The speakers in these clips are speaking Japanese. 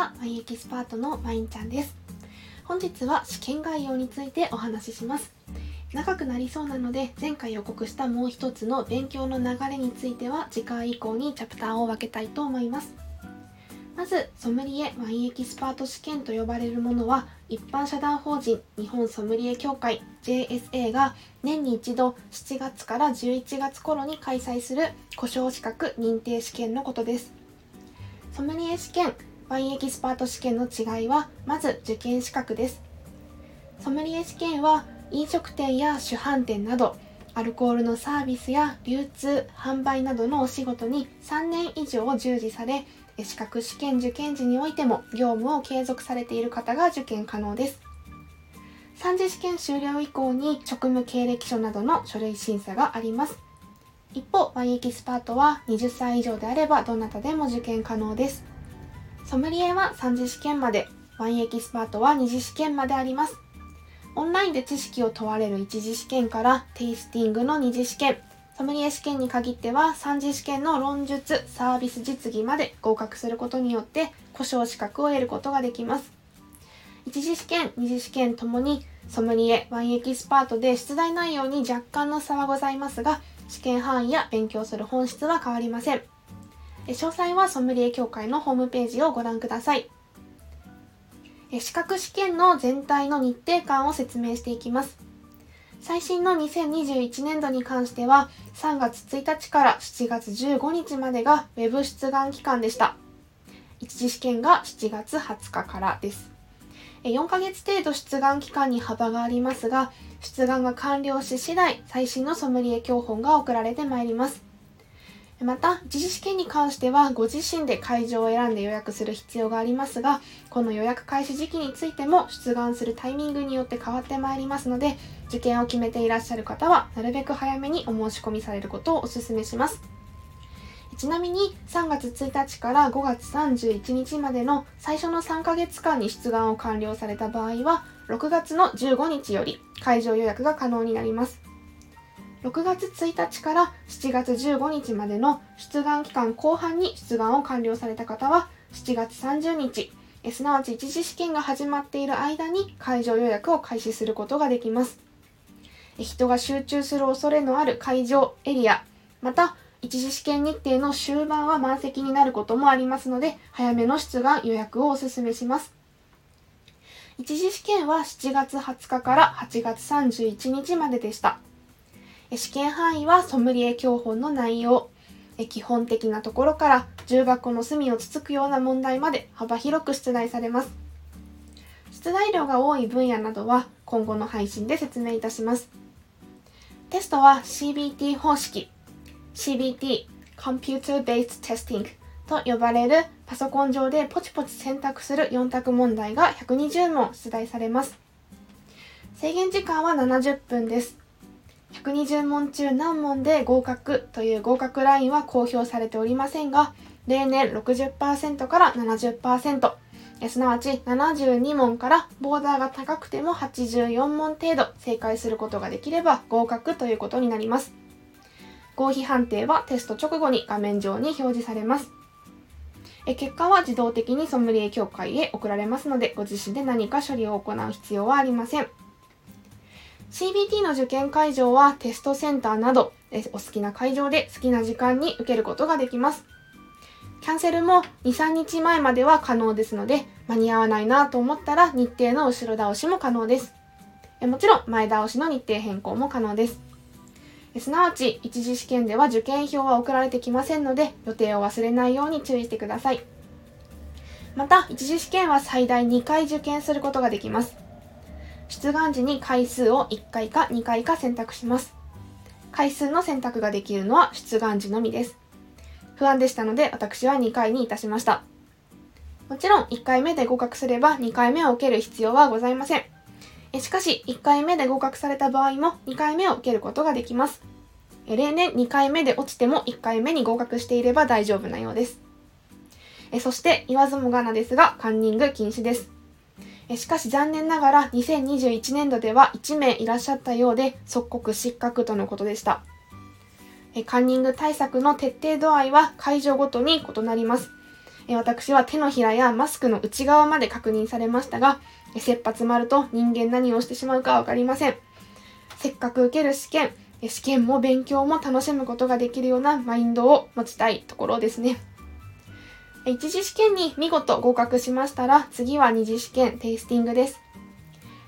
はワインエキスパートのワインちゃんです。本日は試験概要についてお話しします。長くなりそうなので前回予告したもう一つの勉強の流れについては次回以降にチャプターを分けたいと思います。まずソムリエワインエキスパート試験と呼ばれるものは一般社団法人日本ソムリエ協会 JSA が年に一度7月から11月頃に開催する故障資格認定試験のことです。ソムリエ試験ワインエキスパート試験の違いはまず受験資格です。ソムリエ試験は飲食店や主販店などアルコールのサービスや流通販売などのお仕事に3年以上従事され資格試験受験時においても業務を継続されている方が受験可能です。3次試験終了以降に職務経歴書などの書類審査があります。一方ワインエキスパートは20歳以上であればどなたでも受験可能です。ソムリエは3次試験まで。ワインエキスパートは2次試験まであります。オンラインで知識を問われる1次試験からテイスティングの2次試験。ソムリエ試験に限っては3次試験の論述サービス実技まで合格することによって呼称資格を得ることができます。1次試験2次試験ともにソムリエワインエキスパートで出題内容に若干の差はございますが試験範囲や勉強する本質は変わりません。詳細はソムリエ協会のホームページをご覧ください資格試験の全体の日程感を説明していきます。最新の2021年度に関しては3月1日から7月15日までが Web 出願期間でした。一次試験が7月20日からです。4ヶ月程度出願期間に幅がありますが、出願が完了し次第、最新のソムリエ教本が送られてまいります。また、一次試験に関してはご自身で会場を選んで予約する必要がありますが、この予約開始時期についても出願するタイミングによって変わってまいりますので、受験を決めていらっしゃる方は、なるべく早めにお申し込みされることをお勧めします。ちなみに3月1日から5月31日までの最初の3ヶ月間に出願を完了された場合は、6月の15日より会場予約が可能になります。6月1日から7月15日までの出願期間後半に出願を完了された方は7月30日すなわち一次試験が始まっている間に会場予約を開始することができます。人が集中する恐れのある会場エリアまた一次試験日程の終盤は満席になることもありますので早めの出願予約をお勧めします。一次試験は7月20日から8月31日まででした。試験範囲はソムリエ教本の内容、基本的なところから重箱の隅をつつくような問題まで幅広く出題されます。出題量が多い分野などは今後の配信で説明いたします。テストは CBT 方式、CBT Computer Based Testing と呼ばれるパソコン上でポチポチ選択する4択問題が120問出題されます。制限時間は70分です。120問中何問で合格という合格ラインは公表されておりませんが、例年60%から70%、すなわち72問からボーダーが高くても84問程度正解することができれば合格ということになります。合否判定はテスト直後に画面上に表示されます。結果は自動的にソムリエ協会へ送られますので、ご自身で何か処理を行う必要はありません。CBT の受験会場はテストセンターなどお好きな会場で好きな時間に受けることができます。キャンセルも2、3日前までは可能ですので、間に合わないなと思ったら日程の後ろ倒しも可能です。もちろん前倒しの日程変更も可能です。すなわち、一次試験では受験票は送られてきませんので、予定を忘れないように注意してください。また、一次試験は最大2回受験することができます。出願時に回数を1回か2回か選択します。回数の選択ができるのは出願時のみです。不安でしたので私は2回にいたしました。もちろん1回目で合格すれば2回目を受ける必要はございません。しかし1回目で合格された場合も2回目を受けることができます。例年2回目で落ちても1回目に合格していれば大丈夫なようです。そして言わずもがなですがカンニング禁止です。しかし残念ながら2021年度では1名いらっしゃったようで即刻失格とのことでした。カンニング対策の徹底度合いは会場ごとに異なります。私は手のひらやマスクの内側まで確認されましたが、切羽詰まると人間何をしてしまうかわかりません。せっかく受ける試験、試験も勉強も楽しむことができるようなマインドを持ちたいところですね。一次試験に見事合格しましたら、次は二次試験テイスティングです。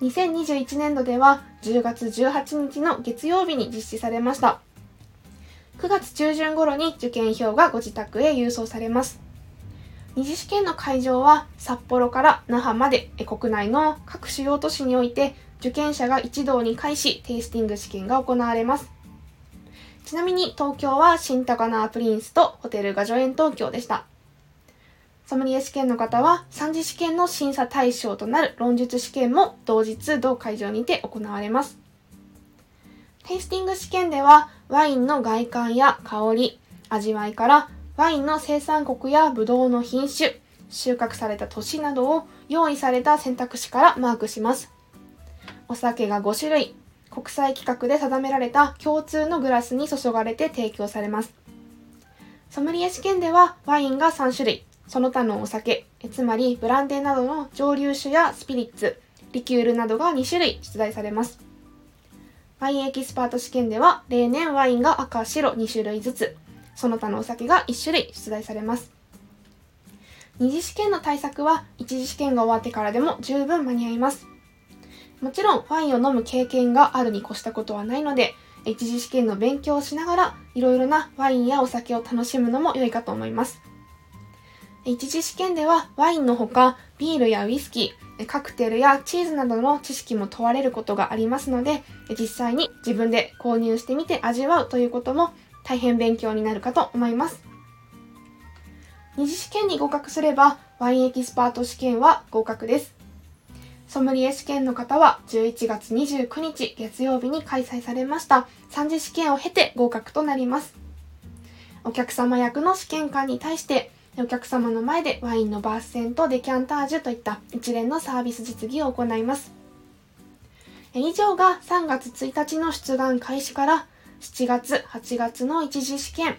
2021年度では10月18日の月曜日に実施されました。9月中旬頃に受験票がご自宅へ郵送されます。二次試験の会場は札幌から那覇まで国内の各主要都市において受験者が一堂に会しテイスティング試験が行われます。ちなみに東京は新高輪プリンスとホテルガジョエン東京でした。ソムリエ試験の方は3次試験の審査対象となる論述試験も同日同会場にて行われます。テイスティング試験ではワインの外観や香り、味わいからワインの生産国やブドウの品種、収穫された年などを用意された選択肢からマークします。お酒が5種類、国際規格で定められた共通のグラスに注がれて提供されます。ソムリエ試験ではワインが3種類、その他のお酒、つまりブランデーなどの蒸留酒やスピリッツ、リキュールなどが2種類出題されます。ワインエキスパート試験では例年ワインが赤白2種類ずつ、その他のお酒が1種類出題されます。二次試験の対策は一次試験が終わってからでも十分間に合います。もちろんワインを飲む経験があるに越したことはないので、一次試験の勉強をしながらいろいろなワインやお酒を楽しむのも良いかと思います。一次試験ではワインのほかビールやウイスキー、カクテルやチーズなどの知識も問われることがありますので、実際に自分で購入してみて味わうということも大変勉強になるかと思います。二次試験に合格すればワインエキスパート試験は合格です。ソムリエ試験の方は11月29日月曜日に開催されました3次試験を経て合格となります。お客様役の試験官に対してお客様の前でワインのバースセンとデキャンタージュといった一連のサービス実技を行います。以上が3月1日の出願開始から7月、8月の1次試験、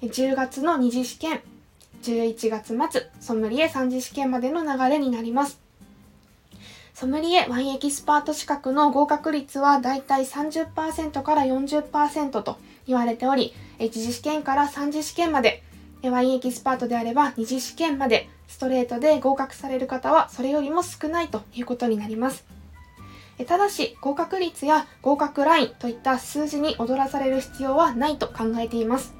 10月の2次試験、11月末、ソムリエ3次試験までの流れになります。ソムリエワインエキスパート資格の合格率はだいたい30%から40%と言われており、1次試験から3次試験まで、ワインエキスパートであれば2次試験までストレートで合格される方はそれよりも少ないということになります。ただし合格率や合格ラインといった数字に踊らされる必要はないと考えています。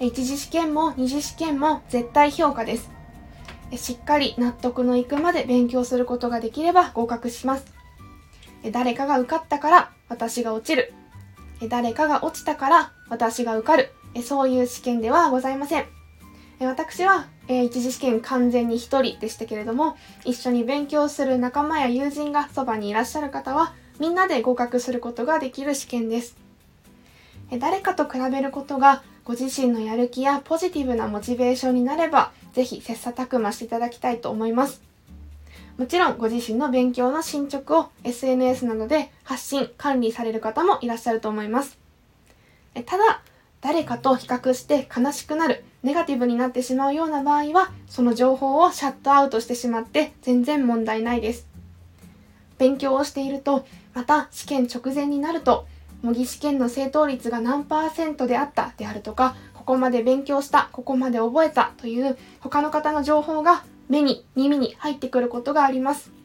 一次試験も二次試験も絶対評価です。しっかり納得のいくまで勉強することができれば合格します。誰かが受かったから私が落ちる。誰かが落ちたから私が受かる。そういう試験ではございません。私は、え、一次試験完全に一人でしたけれども、一緒に勉強する仲間や友人がそばにいらっしゃる方は、みんなで合格することができる試験です。え誰かと比べることがご自身のやる気やポジティブなモチベーションになれば、ぜひ切磋琢磨していただきたいと思います。もちろんご自身の勉強の進捗を SNS などで発信、管理される方もいらっしゃると思います。ただ、誰かと比較して悲しくなる、ネガティブになってしまうような場合は、その情報をシャットアウトしてしまって全然問題ないです。勉強をしていると、また試験直前になると、模擬試験の正答率が何パーセントであったであるとか、ここまで勉強した、ここまで覚えたという他の方の情報が目に耳に入ってくることがあります。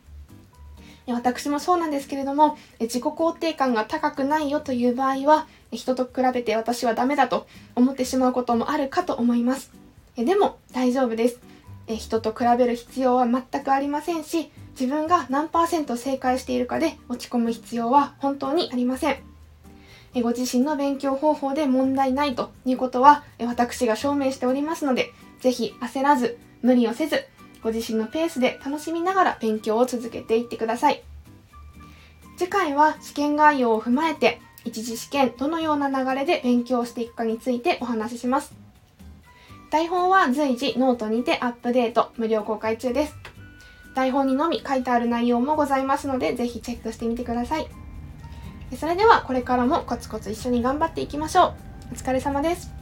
私もそうなんですけれども、自己肯定感が高くないよという場合は、人と比べて私はダメだと思ってしまうこともあるかと思います。でも大丈夫です。人と比べる必要は全くありませんし、自分が何パーセント正解しているかで落ち込む必要は本当にありません。ご自身の勉強方法で問題ないということは私が証明しておりますので、ぜひ焦らず、無理をせず、ご自身のペースで楽しみながら勉強を続けていってください。次回は試験概要を踏まえて一次試験どのような流れで勉強していくかについてお話しします。台本は随時ノートにてアップデート、無料公開中です。台本にのみ書いてある内容もございますので、ぜひチェックしてみてください。それではこれからもコツコツ一緒に頑張っていきましょう。お疲れ様です。